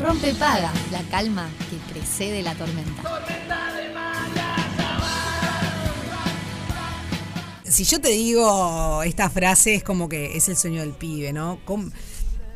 Rompe paga, la calma que precede la tormenta. Si yo te digo esta frase es como que es el sueño del pibe, ¿no?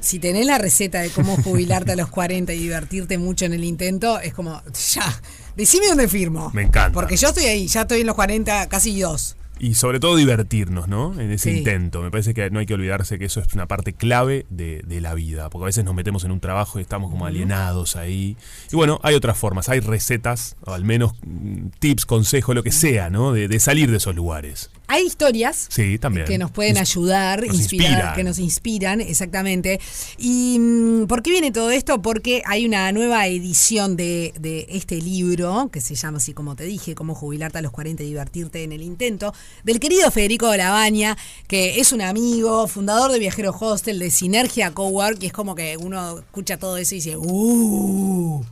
Si tenés la receta de cómo jubilarte a los 40 y divertirte mucho en el intento, es como, ya, decime dónde firmo. Me encanta. Porque yo estoy ahí, ya estoy en los 40, casi dos. Y sobre todo divertirnos, ¿no? En ese Sí. intento. Me parece que no hay que olvidarse que eso es una parte clave de, de la vida. Porque a veces nos metemos en un trabajo y estamos como alienados ahí. Y bueno, hay otras formas, hay recetas, o al menos mm, tips, consejos, lo que sea, ¿no? De, de salir de esos lugares. Hay historias Sí, también. que nos pueden ayudar, nos inspirar, inspiran. que nos inspiran, exactamente. ¿Y mm, por qué viene todo esto? Porque hay una nueva edición de, de este libro, que se llama así como te dije, Cómo jubilarte a los 40 y divertirte en el intento, del querido Federico de la Baña, que es un amigo, fundador de Viajero Hostel, de Sinergia Cowork, y es como que uno escucha todo eso y dice, ¡uh!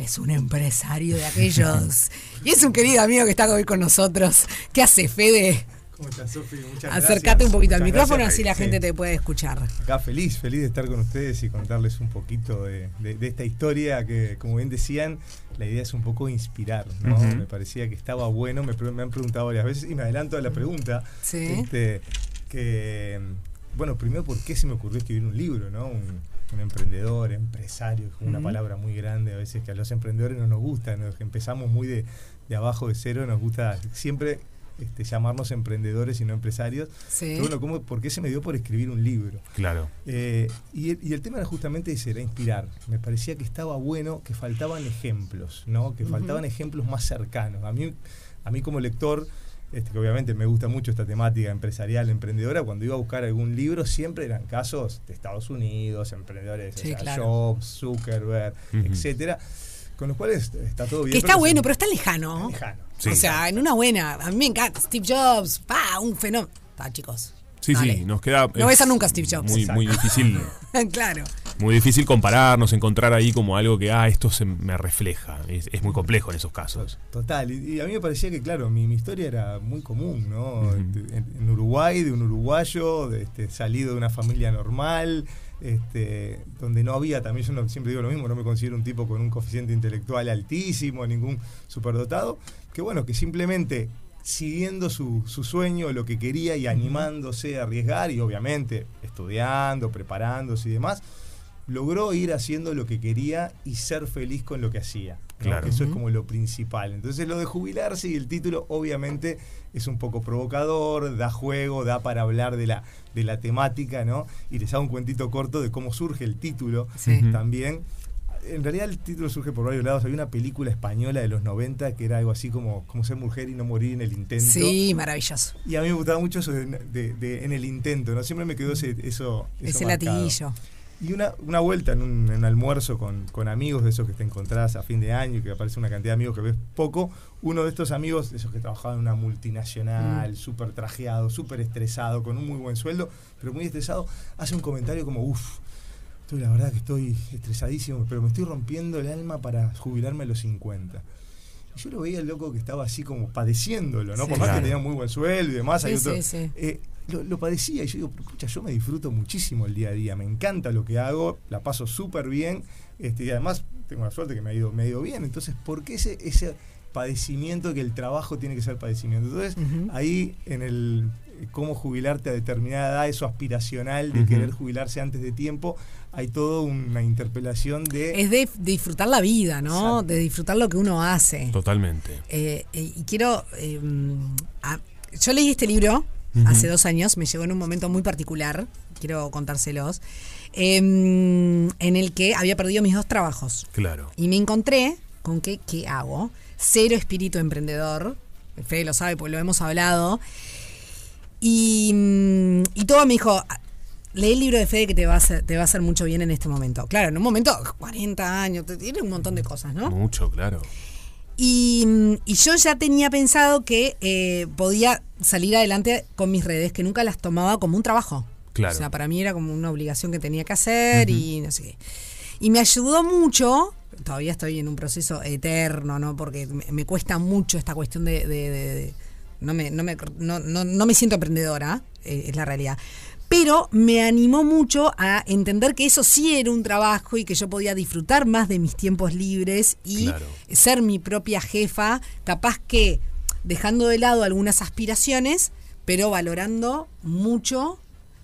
Es un empresario de aquellos. Y es un querido amigo que está hoy con nosotros. ¿Qué hace, Fede? ¿Cómo estás, Sofi? Muchas Acércate gracias. un poquito al micrófono gracias. así la Sí. gente te puede escuchar. Acá feliz, feliz de estar con ustedes y contarles un poquito de, de- de esta historia que, como bien decían, la idea es un poco inspirar, ¿no? Me parecía que estaba bueno, me, me han preguntado varias veces y me adelanto a la pregunta. Sí. este, que, bueno, primero, ¿por qué se me ocurrió escribir un libro, ¿no? Un, un emprendedor, empresario, es una palabra muy grande a veces que a los emprendedores no nos gusta, nos empezamos muy de, de abajo de cero, nos gusta siempre este, llamarnos emprendedores y no empresarios. Sí. Pero bueno, ¿cómo- ¿por qué se me dio por escribir un libro? Claro. Eh, y, el, y el tema era justamente ese, era inspirar. Me parecía que estaba bueno, que faltaban ejemplos, ¿no? Que faltaban ejemplos más cercanos. A mí, a mí como lector, este, que obviamente me gusta mucho esta temática empresarial, emprendedora, cuando iba a buscar algún libro siempre eran casos de Estados Unidos, emprendedores, Sí, o sea, claro. Jobs, Zuckerberg, Ujú. etcétera. Con los cuales está todo bien. Que está pero bueno, pero está lejano. está lejano. Sí. o sea, en una buena. A mí me encanta. Steve Jobs, pa, un fenómeno. Pa, chicos. Sí, Dale. sí, nos queda. No ves es a nunca Steve Jobs. Muy, muy difícil. claro. Muy difícil compararnos, encontrar ahí como algo que, ah, esto se me refleja. Es, es muy complejo en esos casos. Total, y, y a mí me parecía que, claro, mi, mi historia era muy común, ¿no? En, en Uruguay, de un uruguayo, de, este, salido de una familia normal, este, donde no había, también yo no- siempre digo lo mismo, no me considero un tipo con un coeficiente intelectual altísimo, ningún superdotado, que bueno, que simplemente siguiendo su, su sueño, lo que quería y animándose a arriesgar y obviamente estudiando, preparándose y demás, logró ir haciendo lo que quería y ser feliz con lo que hacía. Claro. Eso es como lo principal. Entonces lo de jubilarse y el título obviamente es un poco provocador, da juego, da para hablar de la, de la temática, ¿no? Y les hago un cuentito corto de cómo surge el título Sí. También. En realidad el título surge por varios lados. Hay una película española de los 90 que era algo así como, como ser mujer y no morir en el intento. Sí, maravilloso. Y a mí me gustaba mucho eso de, de- de- en el intento, ¿no? Siempre me quedó ese, eso, eso Ese marcado. latiguillo. Y una, una vuelta en un, en un almuerzo con, con amigos de esos que te encontrás a fin de año y que aparece una cantidad de amigos que ves poco, uno de estos amigos, de esos que trabajaban en una multinacional, Mm. súper trajeado, súper estresado, con un muy buen sueldo, pero muy estresado, hace un comentario como, uff, la verdad que estoy estresadísimo, pero me estoy rompiendo el alma para jubilarme a los 50. Y yo lo veía el loco que estaba así como padeciéndolo, ¿no? Sí. Por más Claro. que tenía muy buen sueldo y demás, hay otro- sí, sí. eh, lo, lo padecía y yo digo, escucha, yo me disfruto muchísimo el día a día, me encanta lo que hago, la paso súper bien este, y además tengo la suerte que me ha ido, me ha ido bien, entonces, ¿por qué ese, ese padecimiento que el trabajo tiene que ser padecimiento? Entonces, ahí en el eh, cómo jubilarte a determinada edad, eso aspiracional de querer jubilarse antes de tiempo, hay toda una interpelación de... Es de, de disfrutar la vida, ¿no? Exacto. De disfrutar lo que uno hace. Totalmente. Eh, eh, y quiero. eh, a- yo leí este libro Hace dos años, me llegó en un momento muy particular, quiero contárselos, eh, en el que había perdido mis dos trabajos. Claro. Y me encontré con que, ¿qué hago? Cero espíritu emprendedor. Fede lo sabe, porque lo hemos hablado. Y, mm, y todo me dijo, lee el libro de Fede que te va, a hacer, te va a hacer mucho bien en este momento. Claro, en un momento, 40 años, tiene un montón de cosas, ¿no? Mucho, claro. Y, y yo ya tenía pensado que eh, podía salir adelante con mis redes, que nunca las tomaba como un trabajo. Claro. O sea, para mí era como una obligación que tenía que hacer y no sé qué. Y me ayudó mucho, todavía estoy en un proceso eterno, ¿no? Porque me, me cuesta mucho esta cuestión de... de- de- de- no, me, no, me, no, no, no me siento emprendedora, eh, es la realidad. Pero me animó mucho a entender que eso sí era un trabajo y que yo podía disfrutar más de mis tiempos libres y Claro. ser mi propia jefa, capaz que dejando de lado algunas aspiraciones, pero valorando mucho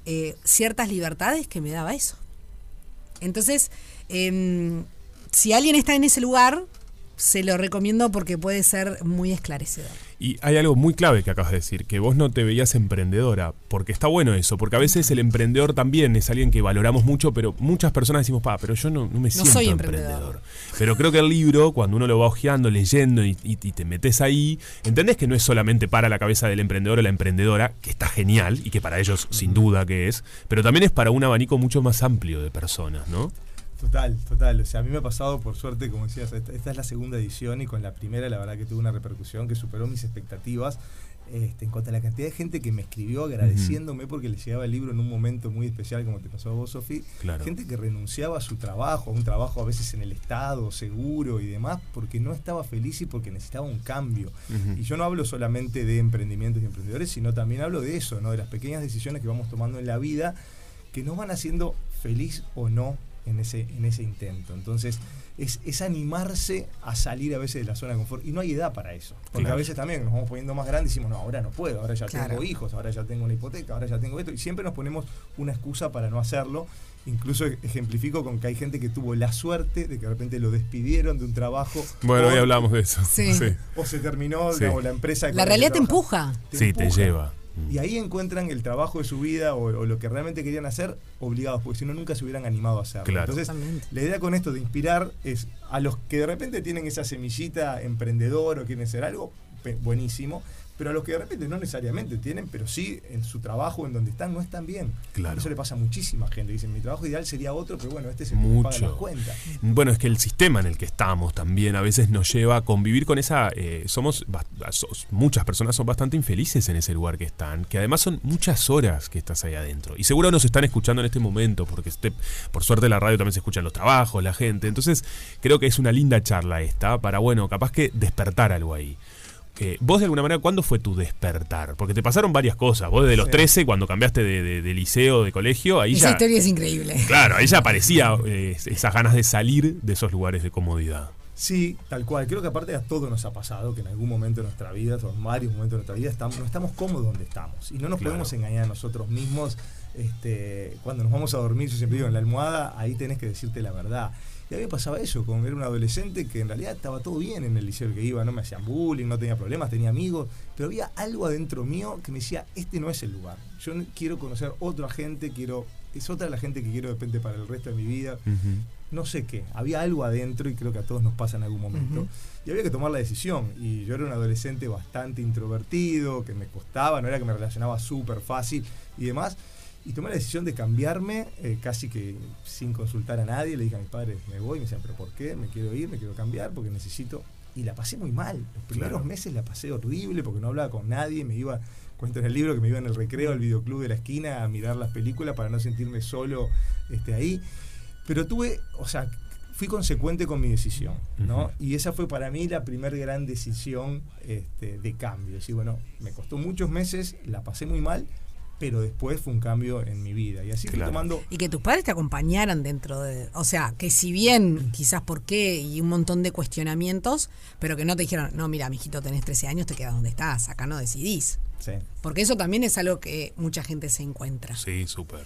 eh, ciertas libertades que me daba eso. Entonces, em, si alguien está en ese lugar, se lo recomiendo porque puede ser muy esclarecedor. Y hay algo muy clave que acabas de decir, que vos no te veías emprendedora, porque está bueno eso, porque a veces el emprendedor también es alguien que valoramos mucho, pero muchas personas decimos, pa, pero yo no, no me siento soy emprendedor. emprendedor. Pero creo que el libro, cuando uno lo va hojeando, leyendo y, y- y te metes ahí, entendés que no es solamente para la cabeza del emprendedor o la emprendedora, que está genial y que para ellos sin duda que es, pero también es para un abanico mucho más amplio de personas, ¿no? Total, total. O sea, a mí me ha pasado, por suerte, como decías, esta, esta es la segunda edición y con la primera, la verdad que tuvo una repercusión que superó mis expectativas. Este, en cuanto a la cantidad de gente que me escribió agradeciéndome porque le llegaba el libro en un momento muy especial, como te pasó a vos, Sofi. Claro. Gente que renunciaba a su trabajo, a un trabajo a veces en el Estado, seguro y demás, porque no estaba feliz y porque necesitaba un cambio. Y yo no hablo solamente de emprendimientos y emprendedores, sino también hablo de eso, ¿no? de las pequeñas decisiones que vamos tomando en la vida que nos van haciendo feliz o no en ese, en ese intento. Entonces, es, es animarse a salir a veces de la zona de confort. Y no hay edad para eso. Porque Claro. a veces también nos vamos poniendo más grandes y decimos, no, ahora no puedo, ahora ya Claro. tengo hijos, ahora ya tengo una hipoteca, ahora ya tengo esto. Y siempre nos ponemos una excusa para no hacerlo. Incluso ejemplifico con que hay gente que tuvo la suerte de que de repente lo despidieron de un trabajo. Bueno, o- hoy hablamos de eso. Sí. O se terminó Sí. digamos, la empresa. La realidad te empuja. Sí, te lleva. Y ahí encuentran el trabajo de su vida o, o lo que realmente querían hacer obligados, porque si no nunca se hubieran animado a hacerlo. Claro. Entonces, Totalmente. la idea con esto de inspirar es a los que de repente tienen esa semillita emprendedor o quieren ser algo, pe- buenísimo, pero a los que de repente no necesariamente tienen, pero sí en su trabajo, en donde están, no están bien. Claro. Eso le pasa a muchísima gente. Dicen, mi trabajo ideal sería otro, pero bueno, este es el que me paga las Mucho. cuentas. Bueno, es que el sistema en el que estamos también a veces nos lleva a convivir con esa... eh, somos, muchas personas son bastante infelices en ese lugar que están, que además son muchas horas que estás ahí adentro. Y seguro nos están escuchando en este momento, porque este- por suerte la radio también se escuchan los trabajos, la gente. Entonces creo que es una linda charla esta para, bueno, capaz que despertar algo ahí. Eh, vos de alguna manera, ¿cuándo fue tu despertar? Porque te pasaron varias cosas. Vos desde los Sí. 13, cuando cambiaste de, de- de liceo, de colegio, ahí Esa ya... historia es increíble. Claro, ahí ya aparecía eh, esas ganas de salir de esos lugares de comodidad. Sí, tal cual. Creo que aparte a todo nos ha pasado que en algún momento de nuestra vida, o en varios momentos de nuestra vida, estamos, no estamos cómodos donde estamos. Y no nos Claro. podemos engañar a nosotros mismos. Este, cuando nos vamos a dormir, yo siempre digo, en la almohada, ahí tenés que decirte la verdad. Y a mí me pasaba eso, como era un adolescente que en realidad estaba todo bien en el liceo que iba, no me hacían bullying, no tenía problemas, tenía amigos, pero había algo adentro mío que me decía, este no es el lugar. Yo quiero conocer otra gente, quiero, es otra la gente que quiero de repente para el resto de mi vida no sé qué, había algo adentro y creo que a todos nos pasa en algún momento. Y había que tomar la decisión. Y yo era un adolescente bastante introvertido, que me costaba, no era que me relacionaba súper fácil y demás. Y tomé la decisión de cambiarme eh, casi que sin consultar a nadie. Le dije a mis padres, me voy. Me decían, ¿pero por qué? Me quiero ir, me quiero cambiar porque necesito. Y la pasé muy mal. Los primeros Claro. meses la pasé horrible porque no hablaba con nadie. Me iba, cuento en el libro que me iba en el recreo al videoclub de la esquina a mirar las películas para no sentirme solo este, ahí. Pero tuve, o sea, fui consecuente con mi decisión, ¿no? Y esa fue para mí la primera gran decisión este, de cambio. Decir, bueno, me costó muchos meses, la pasé muy mal, pero después fue un cambio en mi vida. Y así fui Claro. tomando Y que tus padres te acompañaran dentro de. O sea, que si bien quizás por qué y un montón de cuestionamientos, pero que no te dijeron, no, mira, mijito, tenés 13 años, te quedas donde estás, acá no decidís. Sí, Porque eso también es algo que mucha gente se encuentra. Sí, súper.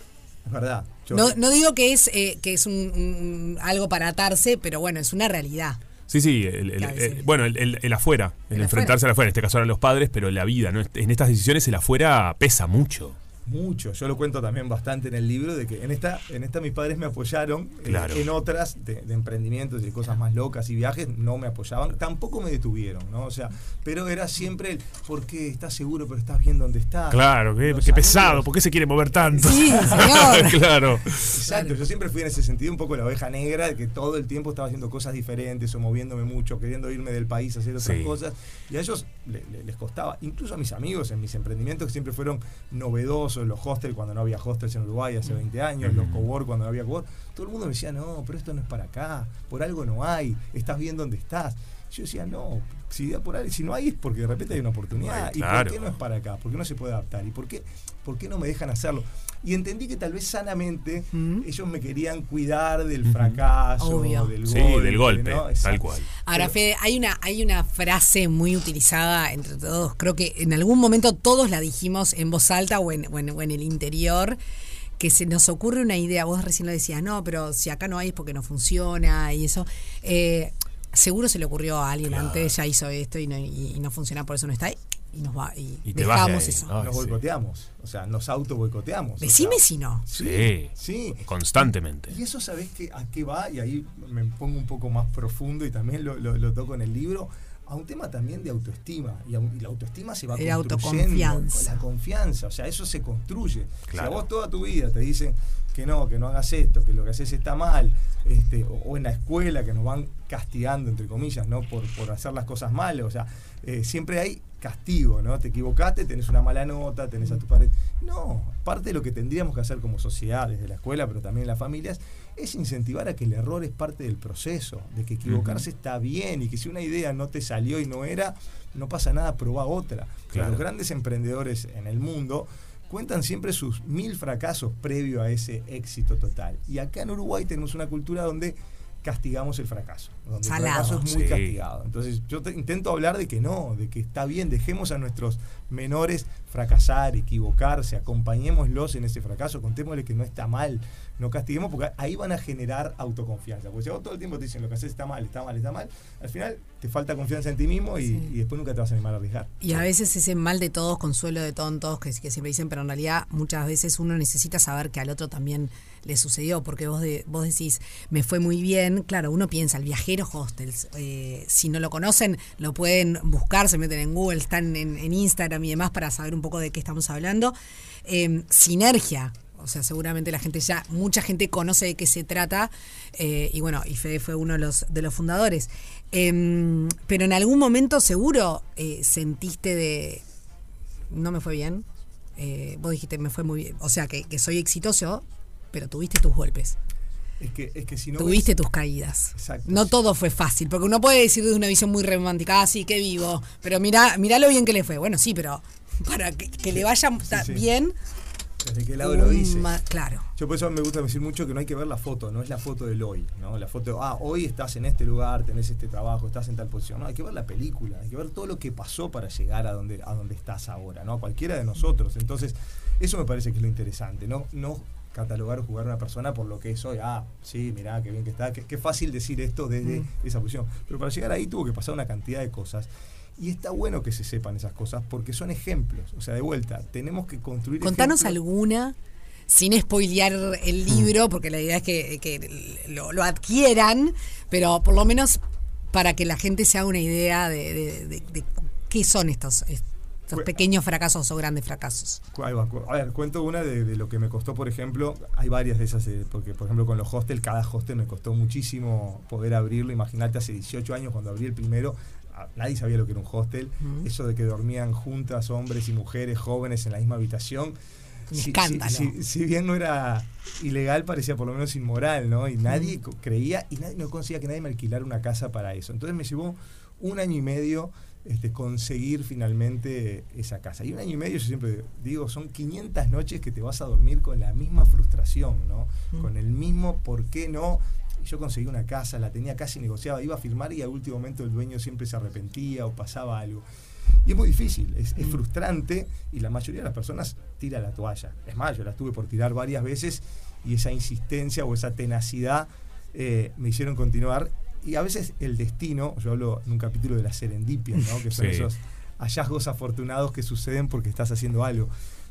Verdad. Yo- No, no digo que es, eh, que es un, un- algo para atarse, pero bueno, es una realidad. Sí, sí, el- el- el- bueno, el, el- el afuera, el, El enfrentarse al afuera, en este caso eran los padres, pero la vida, ¿no? En estas decisiones el afuera pesa mucho. Mucho, yo lo cuento también bastante en el libro, de que en esta, en esta mis padres me apoyaron, eh, Claro. en otras de, de emprendimientos y cosas más locas y viajes no me apoyaban, tampoco me detuvieron, ¿no? O sea, pero era siempre el, ¿por qué estás seguro pero estás bien donde estás? Claro, qué, pesado. ¿por qué se quiere mover tanto? Sí, señor. claro. Exacto, yo siempre fui en ese sentido un poco la oveja negra, de que todo el tiempo estaba haciendo cosas diferentes o moviéndome mucho, queriendo irme del país a hacer otras Sí. cosas. Y a ellos le- le- les costaba, incluso a mis amigos en mis emprendimientos que siempre fueron novedosos, los hostels cuando no había hostels en Uruguay hace 20 años, los cowork cuando no había cowork, todo el mundo me decía, no, pero esto no es para acá, por algo no hay, estás bien donde estás. Yo decía, no, si, por ahí, si no hay es porque de repente hay una oportunidad. Ay, ¿Y por qué no es para acá? ¿Por qué no se puede adaptar? ¿Y por qué, por qué no me dejan hacerlo? Y entendí que tal vez sanamente Mm. ellos me querían cuidar del fracaso, Obvio. del Sí, golpe. del golpe, ¿no? tal cual. Ahora, Fede, hay una, hay una frase muy utilizada entre todos. Creo que en algún momento todos la dijimos en voz alta o en, o en- o en el interior. Que se nos ocurre una idea, vos recién lo decías, no, pero si acá no hay es porque no funciona y eso. Eh, seguro se le ocurrió a alguien Claro. antes, ya hizo esto y no, y, y no funciona, por eso no está ahí. Y nos va, y, Y dejamos eso. Nos sí. boicoteamos, o sea, nos auto boicoteamos. Decime si no. Sí. Sí. Constantemente. Y eso, ¿sabés qué, a qué va? Y ahí me pongo un poco más profundo y también lo, lo- lo toco en el libro, a un tema también de autoestima. Y, a un- y la autoestima se va De construyendo autoconfianza. con la confianza. O sea, eso se construye. Claro. Si a vos toda tu vida te dicen que no, que no hagas esto, que lo que haces está mal, este, o, o en la escuela que nos van castigando, entre comillas, ¿no? Por, por hacer las cosas mal. O sea, eh, siempre hay castigo, ¿no? Te equivocaste, tenés una mala nota, tenés a tu padre. No, parte de lo que tendríamos que hacer como sociedad, desde la escuela, pero también las familias, es incentivar a que el error es parte del proceso, de que equivocarse está bien y que si una idea no te salió y no era, no pasa nada, probá otra. Claro. Los grandes emprendedores en el mundo cuentan siempre sus mil fracasos previo a ese éxito total. Y acá en Uruguay tenemos una cultura donde castigamos el fracaso, donde Salado. el fracaso es muy Sí. castigado. Entonces yo te- intento hablar de que no, de que está bien, dejemos a nuestros menores fracasar, equivocarse, acompañémoslos en ese fracaso, contémosle que no está mal, no castiguemos, porque ahí van a generar autoconfianza. Porque si vos todo el tiempo te dicen lo que haces está mal, está mal, está mal, al final te falta confianza en ti mismo y, Sí. y después nunca te vas a animar a arriesgar. Y a veces ese mal de todos, consuelo de tontos, que, que siempre dicen, pero en realidad muchas veces uno necesita saber que al otro también le sucedió, porque vos, de, vos decís, me fue muy bien, claro, uno piensa, el viajero hostels, eh, si no lo conocen, lo pueden buscar, se meten en Google, están en, Instagram y demás para saber un poco de qué estamos hablando. Eh, sinergia. O sea, seguramente la gente ya, mucha gente conoce de qué se trata. eh, y bueno, y Fede fue uno de los, de los fundadores. Em, pero en algún momento seguro eh, sentiste de. No me fue bien. Vos dijiste, me fue muy bien. O sea, que soy exitoso, pero tuviste tus golpes. Es que, es que si no tuviste ves- tus caídas. Exacto. No todo fue fácil, porque uno puede decir de una visión muy romántica, ah, sí, qué vivo, pero mirá, mirá lo bien que le fue. Bueno, sí, pero para que, que le vaya sí. bien, desde qué lado lo un dice. ma- claro. Yo por eso me gusta decir mucho que no hay que ver la foto, no es la foto del hoy, ¿no? La foto, ah, hoy estás en este lugar, tenés este trabajo, estás en tal posición. No, hay que ver la película, hay que ver todo lo que pasó para llegar a donde, a donde estás ahora, ¿no? A cualquiera de nosotros. Entonces, eso me parece que es lo interesante, ¿no? No catalogar o jugar a una persona por lo que es hoy. Ah, sí, mirá, qué bien que está. Qué, qué fácil decir esto desde esa posición. Pero para llegar ahí tuvo que pasar una cantidad de cosas. Y está bueno que se sepan esas cosas porque son ejemplos. O sea, de vuelta, tenemos que construir Contanos ejemplos. alguna, sin spoilear el libro, porque la idea es que, que lo, lo adquieran, pero por lo menos para que la gente se haga una idea de, de- de- de qué son estos, estos Bueno. pequeños fracasos o grandes fracasos. A ver, cuento una de, de lo que me costó, por ejemplo. Hay varias de esas, eh, porque por ejemplo con los hostels, cada hostel me costó muchísimo poder abrirlo. Imagínate, hace 18 años cuando abrí el primero, nadie sabía lo que era un hostel. Eso de que dormían juntas hombres y mujeres jóvenes en la misma habitación. Un Si- escándalo. Si, si bien no era ilegal, parecía por lo menos inmoral, ¿no? Y nadie creía y nadie, no conseguía que nadie me alquilara una casa para eso. Entonces me llevó un año y medio este, conseguir finalmente esa casa. Y un año y medio, yo siempre digo, son 500 noches que te vas a dormir con la misma frustración, ¿no? Con el mismo por qué no. Yo conseguí una casa, la tenía casi negociada, iba a firmar y al último momento el dueño siempre se arrepentía o pasaba algo. Y es muy difícil, es, es frustrante y la mayoría de las personas tira la toalla. Es más, yo la tuve por tirar varias veces y esa insistencia o esa tenacidad eh, me hicieron continuar. Y a veces el destino, yo hablo en un capítulo de la serendipia, ¿no? que son Sí. esos hallazgos afortunados que suceden porque estás haciendo algo.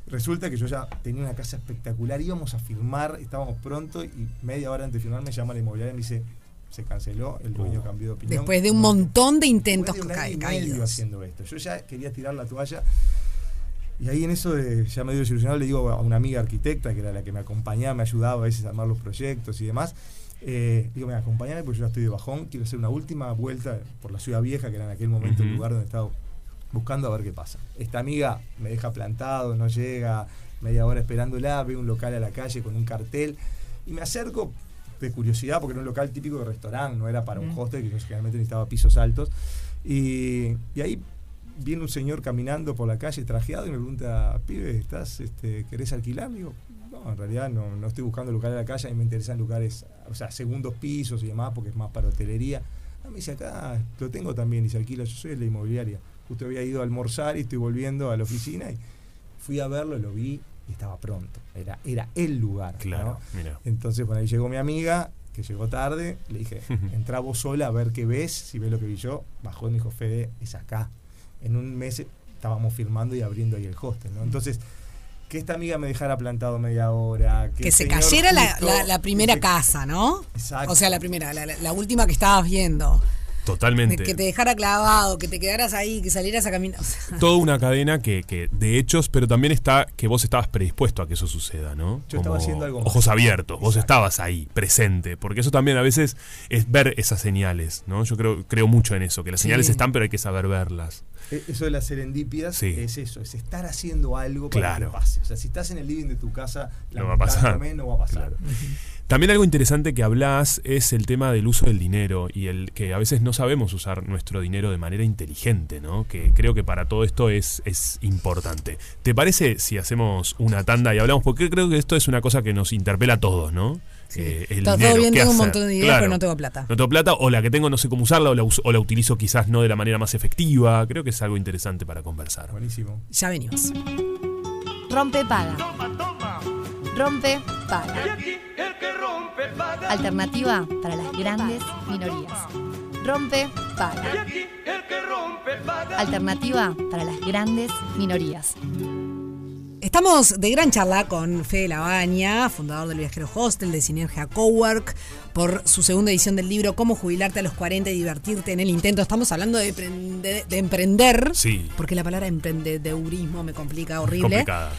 Resulta que yo ya tenía una casa espectacular, íbamos a firmar, estábamos pronto y media hora antes de firmar me llama la inmobiliaria y me dice, se canceló, el dueño Uh. cambió de opinión. Después de un montón de intentos de un año ca- y medio caídos. haciendo esto. Yo ya quería tirar la toalla. Y ahí en eso, de, ya medio desilusionado, le digo a una amiga arquitecta, que era la que me acompañaba, me ayudaba a veces a armar los proyectos y demás. Eh, digo, mira, acompáñame porque yo ya estoy de bajón, quiero hacer una última vuelta por la ciudad vieja, que era en aquel momento el lugar donde estaba buscando a ver qué pasa. Esta amiga me deja plantado, no llega, media hora esperándola, veo un local a la calle con un cartel y me acerco de curiosidad, porque era un local típico de restaurante, no era para un hostel, que yo generalmente necesitaba pisos altos. Y, y ahí viene un señor caminando por la calle trajeado y me pregunta, pibe, ¿estás, este, ¿querés alquilar? Digo, no, en realidad no, no estoy buscando lugares en la calle, a mí me interesan lugares, o sea, segundos pisos y demás, porque es más para hotelería. Ah, me dice, acá lo tengo también y se alquila, yo soy de la inmobiliaria. Justo había ido a almorzar y estoy volviendo a la oficina y fui a verlo, lo vi y estaba pronto. Era, era el lugar. ¿no? Claro, mira. Entonces, bueno, ahí llegó mi amiga, que llegó tarde, le dije, entra vos sola a ver qué ves, si ves lo que vi yo, bajó y me dijo, Fede, es acá. En un mes estábamos firmando y abriendo ahí el hostel, ¿no? Entonces, que esta amiga me dejara plantado media hora, que, Que se cayera la, justo- la- la primera que- casa, ¿no? Exacto. O sea, la primera, la última que estabas viendo. Totalmente. que te dejara clavado, que te quedaras ahí, que salieras a caminar. O sea, Toda una cadena que, que de hechos, pero también está que vos estabas predispuesto a que eso suceda, ¿no? Yo estaba haciendo algo. Ojos abiertos, vos estabas ahí, presente, porque eso también a veces es ver esas señales, ¿no? Yo creo, creo mucho en eso, que las Sí. señales están, pero hay que saber verlas. E- Eso de las serendipias Sí. es eso, es estar haciendo algo para Claro. que pase. O sea, si estás en el living de tu casa, No va a pasar. no va a pasar. Claro. También algo interesante que hablas es el tema del uso del dinero y el que a veces no sabemos usar nuestro dinero de manera inteligente, ¿no? Que creo que para todo esto es, es importante. ¿Te parece si hacemos una tanda y hablamos? Porque creo que esto es una cosa que nos interpela a todos, ¿no? Eh, el Todo- todo dinero, bien, ¿qué tengo un montón de ideas, pero no tengo plata. No tengo plata, o la que tengo no sé cómo usarla, o la, uso- o la utilizo quizás no de la manera más efectiva. Creo que es algo interesante para conversar. Buenísimo. ya venimos. Rompe paga. Rompe paga. Alternativa para las grandes minorías. Rompe paga. Alternativa para las grandes minorías. Estamos de gran charla con Fede Labaña, fundador del Viajero Hostel de Sinergia Cowork, por su segunda edición del libro Cómo jubilarte a los 40 y divertirte en el intento. Estamos hablando de, prende- de emprender, Sí. porque la palabra emprendedurismo me complica horrible. complicada.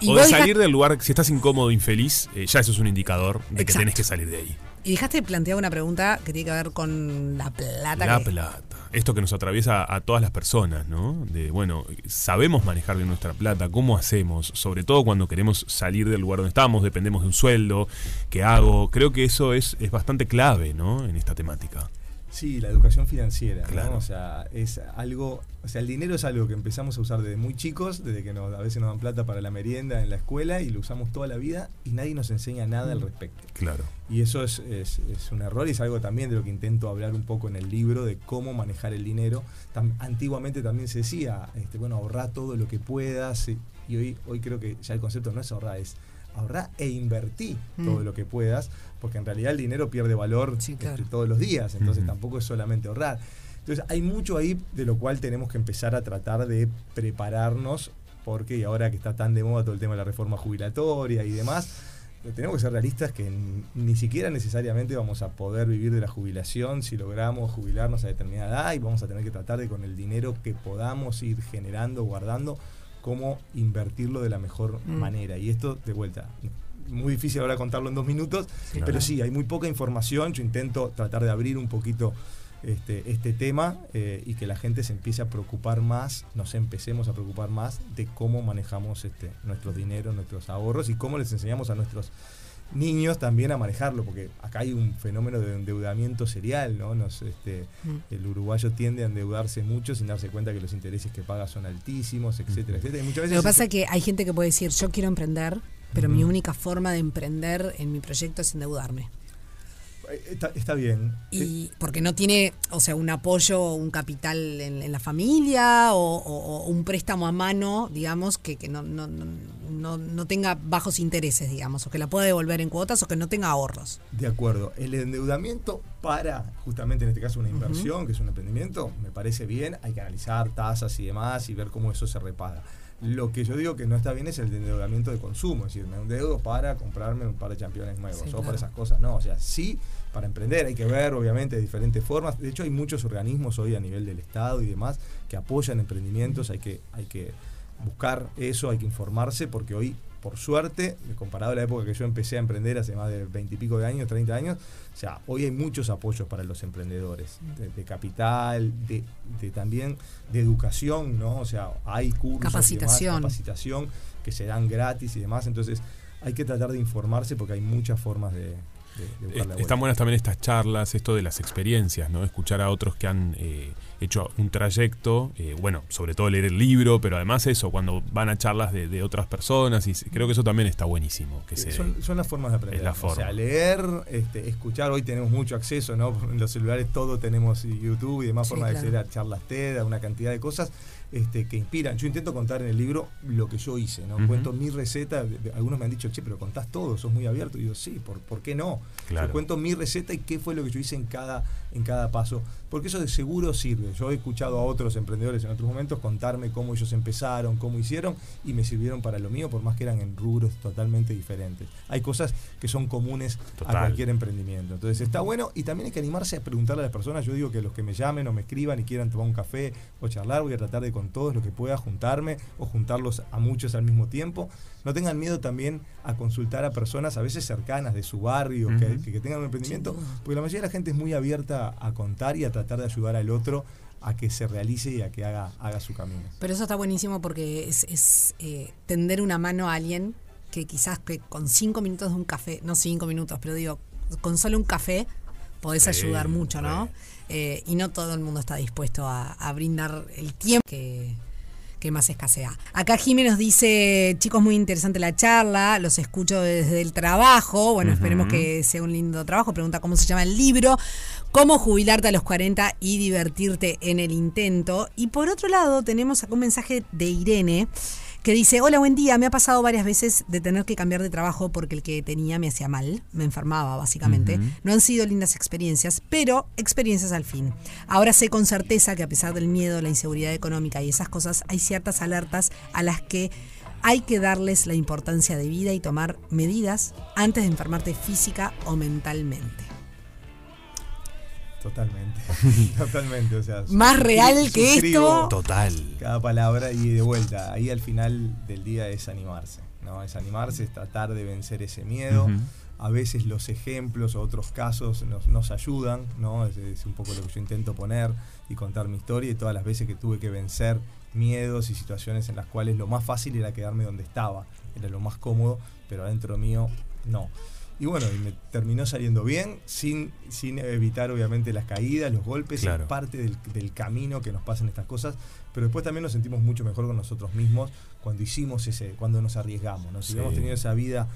Y o de salir del lugar, si estás incómodo, infeliz, eh, ya eso es un indicador de que tenés que salir de ahí. Y dejaste plantear una pregunta que tiene que ver con la plata. La que- plata. Esto que nos atraviesa a todas las personas, ¿no? De, bueno, sabemos manejar bien nuestra plata, ¿cómo hacemos? Sobre todo cuando queremos salir del lugar donde estamos, dependemos de un sueldo, ¿qué hago? Creo que eso es, es bastante clave, ¿no? En esta temática. Sí, la educación financiera, ¿no? Claro. O sea, es algo, o sea, el dinero es algo que empezamos a usar desde muy chicos, desde que nos, a veces nos dan plata para la merienda en la escuela y lo usamos toda la vida y nadie nos enseña nada al respecto. Claro. Y eso es, es- es un error y es algo también de lo que intento hablar un poco en el libro, de cómo manejar el dinero. Tam- antiguamente también se decía, este, bueno, ahorrar todo lo que puedas. Y, y hoy, hoy creo que ya el concepto no es ahorrar, es ahorrar e invertir todo Mm. lo que puedas, porque en realidad el dinero pierde valor Sí, claro. este, todos los días, entonces tampoco es solamente ahorrar. Entonces hay mucho ahí de lo cual tenemos que empezar a tratar de prepararnos, porque y ahora que está tan de moda todo el tema de la reforma jubilatoria y demás, tenemos que ser realistas que ni siquiera necesariamente vamos a poder vivir de la jubilación si logramos jubilarnos a determinada edad y vamos a tener que tratar de con el dinero que podamos ir generando, guardando, cómo invertirlo de la mejor Mm. manera. Y esto, de vuelta, muy difícil ahora contarlo en dos minutos, Sí, pero claro. sí, hay muy poca información. Yo intento tratar de abrir un poquito este, este tema eh, y que la gente se empiece a preocupar más, nos empecemos a preocupar más de cómo manejamos este, nuestro dinero, nuestros ahorros y cómo les enseñamos a nuestros niños también a manejarlo, porque acá hay un fenómeno de endeudamiento serial, ¿no? Nos, este, Mm. el uruguayo tiende a endeudarse mucho sin darse cuenta que los intereses que paga son altísimos, etcétera, etcétera. Y muchas veces Lo que pasa es que hay gente que puede decir, yo quiero emprender, pero mi única forma de emprender en mi proyecto es endeudarme. Eh, Está, está bien. Eh, Y porque no tiene, o sea, un apoyo o un capital en, en la familia o, o- o un préstamo a mano, digamos, que, que no, no, no, no- no tenga bajos intereses, digamos, o que la pueda devolver en cuotas o que no tenga ahorros. De acuerdo. El endeudamiento para, justamente en este caso, una inversión, que es un emprendimiento, me parece bien. Hay que analizar tasas y demás y ver cómo eso se repaga. Lo que yo digo que no está bien es el endeudamiento de consumo, es decir, me endeudo para comprarme un par de championes nuevos Sí, o claro. para esas cosas. No, o sea, sí, para emprender hay que ver, obviamente, de diferentes formas. De hecho, hay muchos organismos hoy a nivel del Estado y demás que apoyan emprendimientos. Hay que, hay que buscar eso, hay que informarse, porque hoy, por suerte, comparado a la época que yo empecé a emprender hace más de 20 y pico de años, 30 años, o sea, hoy hay muchos apoyos para los emprendedores, de, de capital, de, de también de educación, ¿no? O sea, hay cursos, y demás, Capacitación. capacitación que se dan gratis y demás, entonces hay que tratar de informarse porque hay muchas formas de, de. Están buenas también estas charlas, esto de las experiencias, ¿no? Escuchar a otros que han eh, hecho un trayecto, eh, bueno, sobre todo leer el libro, pero además eso, cuando van a charlas de, de otras personas, y creo que eso también está buenísimo. Que se, son, son las formas de aprender. Es la O sea, forma. leer, este, escuchar, hoy tenemos mucho acceso, ¿no? En los celulares todo tenemos YouTube y demás Sí, formas de acceder a charlas TED, a una cantidad de cosas este, que inspiran. Yo intento contar en el libro lo que yo hice, ¿no? Cuento mi receta. Algunos me han dicho, che, pero contás todo, sos muy abierto. Y digo, sí, ¿por, por qué no? Claro. Yo cuento mi receta y qué fue lo que yo hice en cada, en cada paso. Porque eso de seguro sirve. Yo he escuchado a otros emprendedores en otros momentos contarme cómo ellos empezaron, cómo hicieron y me sirvieron para lo mío, por más que eran en rubros totalmente diferentes. Hay cosas que son comunes Total. a cualquier emprendimiento. Entonces está bueno y también hay que animarse a preguntarle a las personas. Yo digo que los que me llamen o me escriban y quieran tomar un café o charlar, voy a tratar de con todos lo que pueda juntarme o juntarlos a muchos al mismo tiempo. No tengan miedo también a consultar a personas a veces cercanas de su barrio, que- Ujú. que, que tengan un emprendimiento, porque la mayoría de la gente es muy abierta a contar y a tratar de ayudar al otro a que se realice y a que haga, haga su camino. Pero eso está buenísimo porque es, es, eh, tender una mano a alguien que quizás que con cinco minutos de un café, no cinco minutos, pero digo, con solo un café podés Sí, ayudar mucho, ¿no? sí. Eh, y no todo el mundo está dispuesto a, a brindar el tiempo que, que más escasea. Acá Jiménez nos dice, chicos, muy interesante la charla, los escucho desde el trabajo, bueno, esperemos que sea un lindo trabajo, pregunta cómo se llama el libro, cómo jubilarte a los 40 y divertirte en el intento. Y por otro lado, tenemos acá un mensaje de Irene que dice, hola, buen día, me ha pasado varias veces de tener que cambiar de trabajo porque el que tenía me hacía mal, me enfermaba básicamente. No han sido lindas experiencias, pero experiencias al fin. Ahora sé con certeza que a pesar del miedo, la inseguridad económica y esas cosas, hay ciertas alertas a las que hay que darles la importancia de vida y tomar medidas antes de enfermarte física o mentalmente. Totalmente. Totalmente. O sea, Más real que esto. Total. Cada palabra y de vuelta. Ahí al final del día es animarse. ¿no? Es animarse, es tratar de vencer ese miedo. A veces los ejemplos o otros casos nos, nos ayudan, ¿no? Es, es un poco lo que yo intento poner y contar mi historia y todas las veces que tuve que vencer miedos y situaciones en las cuales lo más fácil era quedarme donde estaba, era lo más cómodo, pero adentro mío no. Y bueno, y me terminó saliendo bien, sin, sin evitar obviamente las caídas, los golpes, Claro. es parte del, del camino que nos pasan estas cosas, pero después también nos sentimos mucho mejor con nosotros mismos cuando hicimos ese, cuando nos arriesgamos, ¿no? Si Sí. hubiéramos tenido esa vida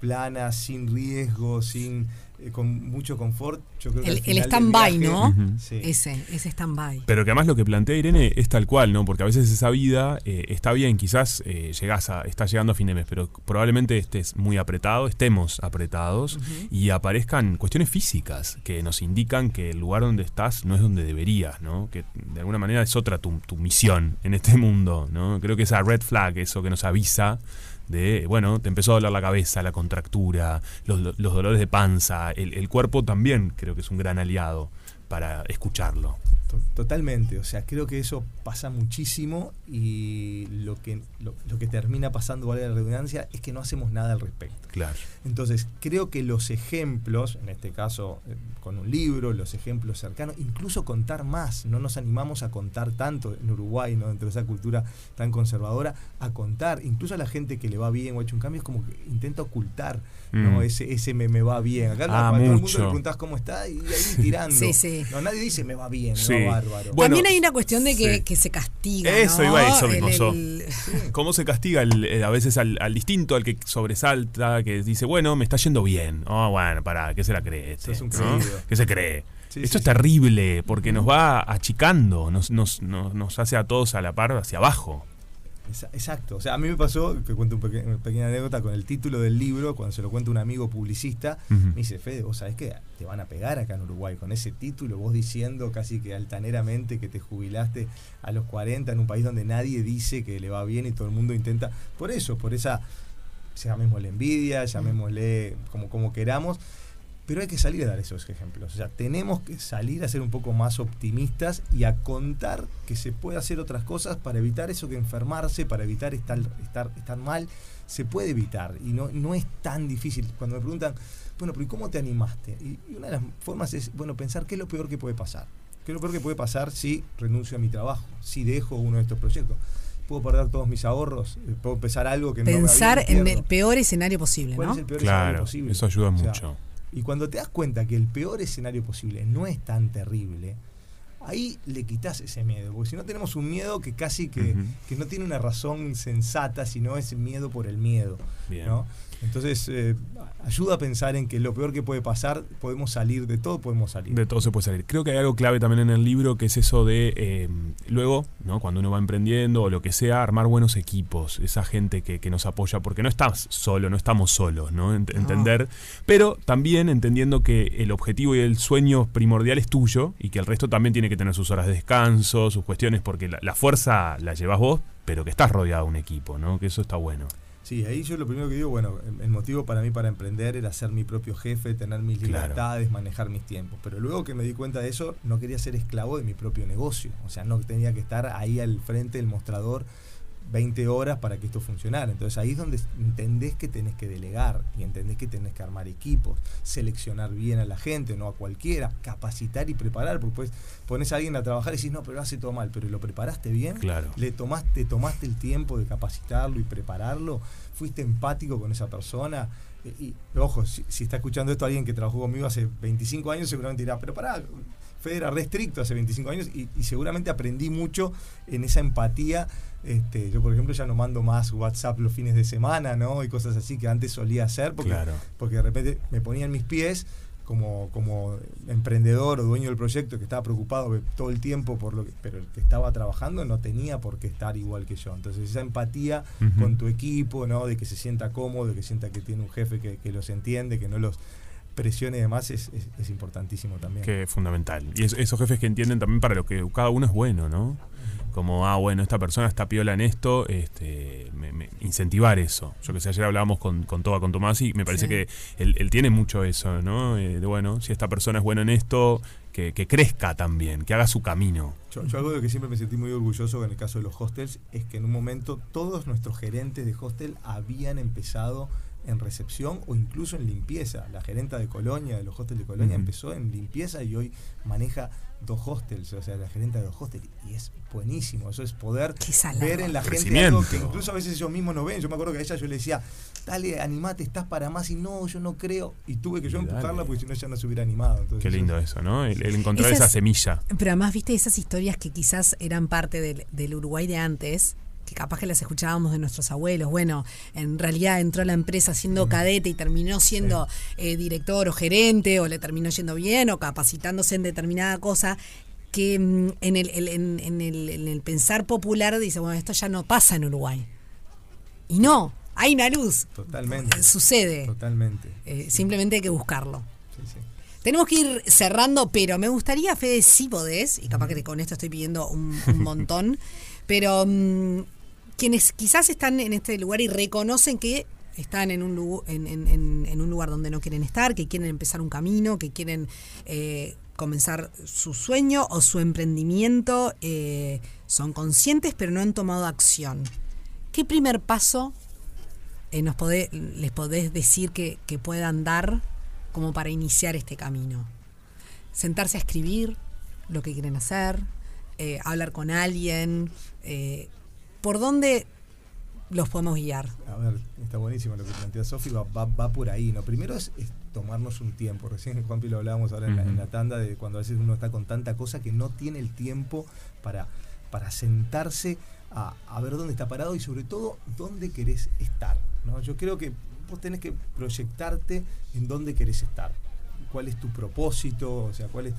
plana, sin riesgo, sin eh, con mucho confort, yo creo que El, el stand-by, ¿no? Sí. Ese, ese stand-by. Pero que además lo que plantea Irene es tal cual, ¿no? Porque a veces esa vida eh, está bien, quizás eh, llegás a, estás llegando a fin de mes, pero probablemente estés muy apretado, estemos apretados y aparezcan cuestiones físicas que nos indican que el lugar donde estás no es donde deberías, ¿no? Que de alguna manera es otra tu, tu misión en este mundo, ¿no? Creo que esa red flag, eso que nos avisa de, bueno, te empezó a doler la cabeza, la contractura, los, los dolores de panza, el, el cuerpo también creo que es un gran aliado para escucharlo. To- Totalmente, o sea, creo que eso pasa muchísimo y lo que, lo, lo que termina pasando, vale la redundancia, es que no hacemos nada al respecto. Claro. Entonces, creo que los ejemplos, en este caso eh, con un libro, los ejemplos cercanos, incluso contar más, no nos animamos a contar tanto en Uruguay, ¿no? dentro de esa cultura tan conservadora, a contar, incluso a la gente que le va bien o ha hecho un cambio, es como que intenta ocultar ¿no? Mm. ese, ese me, me va bien. Acá Ah, a todo el mundo mucho. le preguntás cómo está y ahí tirando. Sí, sí. No, nadie dice me va bien, Sí. me va bárbaro. Bueno, También hay una cuestión de que, sí. que se castiga. Eso ¿no? iba a eso mismo, el- ¿Cómo se castiga el- el- a veces al, al distinto, al que sobresalta, que dice, bueno, me está yendo bien? Oh, bueno, pará, ¿qué se la cree este? Sos un ¿no? ¿Qué se cree? Sí, Esto sí, es sí. terrible porque nos va achicando, nos, nos, nos, nos hace a todos a la par hacia abajo. Exacto. O sea, a mí me pasó, que cuento un peque- una pequeña anécdota con el título del libro, cuando se lo cuenta un amigo publicista, me dice, Fede, vos sabés que te van a pegar acá en Uruguay con ese título, vos diciendo casi que altaneramente que te jubilaste a los 40 en un país donde nadie dice que le va bien y todo el mundo intenta, por eso, por esa, llamémosle envidia, llamémosle como, como queramos, pero hay que salir a dar esos ejemplos. O sea, tenemos que salir a ser un poco más optimistas y a contar que se puede hacer otras cosas para evitar eso que enfermarse, para evitar estar, estar, estar mal. Se puede evitar y no, no es tan difícil. Cuando me preguntan, bueno, pero ¿y cómo te animaste? Y, y una de las formas es, bueno, pensar qué es lo peor que puede pasar. ¿Qué es lo peor que puede pasar si renuncio a mi trabajo? Si dejo uno de estos proyectos. ¿Puedo perder todos mis ahorros? Eh, ¿Puedo empezar algo que no me va bien pensar en el peor escenario posible, ¿Cuál ¿no? es el peor escenario Claro, posible? eso ayuda O sea, mucho. Y cuando te das cuenta que el peor escenario posible no es tan terrible, ahí le quitas ese miedo. Porque si no tenemos un miedo que casi que, que no tiene una razón sensata, sino es miedo por el miedo. Bien. ¿no? Entonces, eh, ayuda a pensar en que lo peor que puede pasar, podemos salir, de todo podemos salir. De todo se puede salir. Creo que hay algo clave también en el libro que es eso de eh, luego, ¿no? cuando uno va emprendiendo o lo que sea, armar buenos equipos, esa gente que, que nos apoya, porque no estás solo, no estamos solos, ¿no? Ent- Entender, pero también entendiendo que el objetivo y el sueño primordial es tuyo y que el resto también tiene que tener sus horas de descanso, sus cuestiones, porque la, la fuerza la llevas vos, pero que estás rodeado de un equipo, ¿no? Que eso está bueno. Sí, ahí yo lo primero que digo, bueno, el, motivo para mí para emprender era ser mi propio jefe, tener mis Claro. libertades, manejar mis tiempos. Pero luego que me di cuenta de eso, no quería ser esclavo de mi propio negocio. O sea, no tenía que estar ahí al frente del mostrador 20 horas para que esto funcionara. Entonces ahí es donde entendés que tenés que delegar y entendés que tenés que armar equipos, seleccionar bien a la gente, no a cualquiera, capacitar y preparar, porque pues pones a alguien a trabajar y decís, no, pero hace todo mal, pero lo preparaste bien, Claro. le tomaste, tomaste el tiempo de capacitarlo y prepararlo, fuiste empático con esa persona. Y, ojo, si, si está escuchando esto alguien que trabajó conmigo hace 25 años, seguramente dirá, pero pará, Fede era re estricto hace 25 años y, y seguramente aprendí mucho en esa empatía. Este, yo, por ejemplo, ya no mando más WhatsApp los fines de semana, ¿no? Y cosas así que antes solía hacer porque, Claro. porque de repente me ponía en mis pies como, como emprendedor o dueño del proyecto que estaba preocupado todo el tiempo por lo que, pero el que estaba trabajando no tenía por qué estar igual que yo. Entonces esa empatía con tu equipo, ¿no? De que se sienta cómodo, de que sienta que tiene un jefe que, que los entiende, que no los presione y demás, es, es- es importantísimo también. Que es fundamental. Y es- esos jefes que entienden también para lo que cada uno es bueno, ¿no? Como, ah, bueno, esta persona está piola en esto, este, me- me- incentivar eso. Yo que sé, ayer hablábamos con, con Toba, con Tomás, y me parece Sí. que él, él tiene mucho eso, ¿no? Eh, de, bueno, si esta persona es buena en esto, que, que crezca también, que haga su camino. Yo, yo algo de que siempre me sentí muy orgulloso en el caso de los hostels es que en un momento todos nuestros gerentes de hostel habían empezado en recepción o incluso en limpieza. La gerenta de Colonia, de los hostels de Colonia, empezó en limpieza y hoy maneja dos hostels, o sea, la gerenta de dos hostels. Y es buenísimo, eso es poder ver en la gente algo que incluso a veces ellos mismos no ven. Yo me acuerdo que a ella yo le decía, dale, animate, estás para más y no, yo no creo. Y tuve que yo dale. empujarla porque si no ella no se hubiera animado. Entonces, Qué lindo eso, ¿no? El, el encontrar Esas- esa semilla. Pero además, viste esas historias que quizás eran parte del, del Uruguay de antes, que capaz que las escuchábamos de nuestros abuelos. Bueno, en realidad entró a la empresa siendo cadete y terminó siendo eh, director o gerente, o le terminó yendo bien, o capacitándose en determinada cosa. Que mm, en, el, en, en el, en el pensar popular dice, bueno, esto ya no pasa en Uruguay. Y no, hay una luz. Totalmente. Sucede. Totalmente. Eh, simplemente hay que buscarlo. Sí, sí. Tenemos que ir cerrando, pero me gustaría, Fede, si podés, y capaz que con esto estoy pidiendo un, un montón, pero mm, quienes quizás están en este lugar y reconocen que están en un, lugar, donde no quieren estar, que quieren empezar un camino, que quieren eh, comenzar su sueño o su emprendimiento, eh, son conscientes pero no han tomado acción. ¿Qué primer paso eh, les podés decir que, puedan dar como para iniciar este camino? Sentarse a escribir lo que quieren hacer, hablar con alguien, ¿por dónde los podemos guiar? A ver, está buenísimo lo que plantea Sofi, va, va, va por ahí, ¿no? Primero es, es tomarnos un tiempo. Recién, Juanpi, lo hablábamos ahora en, la, en la tanda de cuando a veces uno está con tanta cosa que no tiene el tiempo para, para sentarse a, a ver dónde está parado y sobre todo dónde querés estar, ¿no? Yo creo que vos tenés que proyectarte en dónde querés estar. ¿Cuál es tu propósito? O sea, cuál es...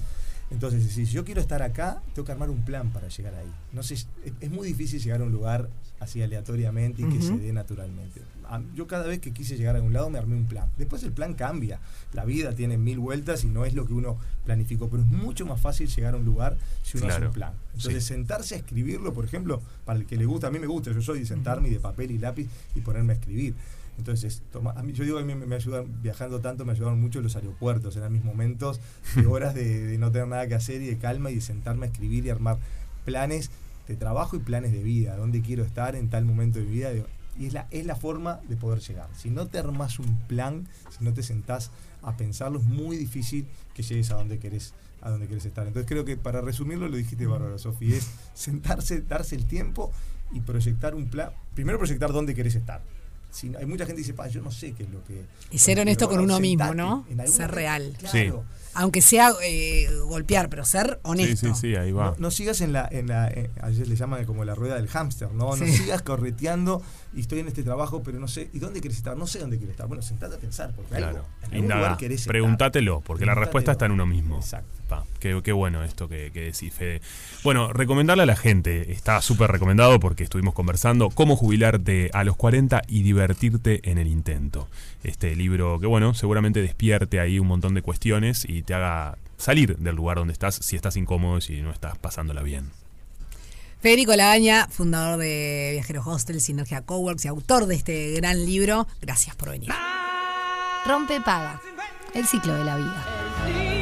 Entonces, si yo quiero estar acá, tengo que armar un plan para llegar ahí. No sé, es, es muy difícil llegar a un lugar así aleatoriamente y que se dé naturalmente. A- Yo cada vez que quise llegar a algún lado me armé un plan. Después el plan cambia. La vida tiene mil vueltas y no es lo que uno planificó, pero es mucho más fácil llegar a un lugar si uno hace un plan. Entonces, Sí. sentarse a escribirlo, por ejemplo, para el que le gusta, a mí me gusta, yo soy de sentarme y de papel y lápiz y ponerme a escribir. Entonces, toma, a mí, yo digo que a mí me, me ayudan, viajando tanto, me ayudaron mucho los aeropuertos, eran mis momentos de horas de, de no tener nada que hacer y de calma y de sentarme a escribir y armar planes de trabajo y planes de vida, dónde quiero estar en tal momento de mi vida. Y es la, es la forma de poder llegar. Si no te armas un plan, si no te sentás a pensarlo, es muy difícil que llegues a donde querés, a donde querés estar. Entonces creo que para resumirlo lo dijiste bárbaro, Sofi, es sentarse, darse el tiempo y proyectar un plan. Primero proyectar dónde querés estar. Si hay mucha gente que dice, yo no sé qué es lo que. Y ser honesto con uno mismo, ¿no? Ser momento, real. Claro. Aunque sea eh, golpear, pero ser honesto. Sí, sí, sí, ahí va. No, no sigas en la, en la eh, a veces le llaman como la rueda del hámster, ¿no? No sigas correteando y estoy en este trabajo, pero no sé, ¿y dónde quieres estar? No sé dónde quieres estar. Bueno, sentate a pensar, porque Claro. algo, en algún Indaga. lugar querés estar. Pregúntatelo, porque la respuesta está en uno mismo. Exacto. Pa, qué, qué bueno esto que, que decís, Fede. Bueno, recomendarle a la gente, está súper recomendado porque estuvimos conversando, cómo jubilarte a los 40 y divertirte en el intento. Este libro que, bueno, seguramente despierte ahí un montón de cuestiones y te haga salir del lugar donde estás si estás incómodo y si no estás pasándola bien. Federico Lagaña, fundador de Viajeros Hostel, Sinergia Coworks y autor de este gran libro. Gracias por venir. Rompe paga. El ciclo de la vida.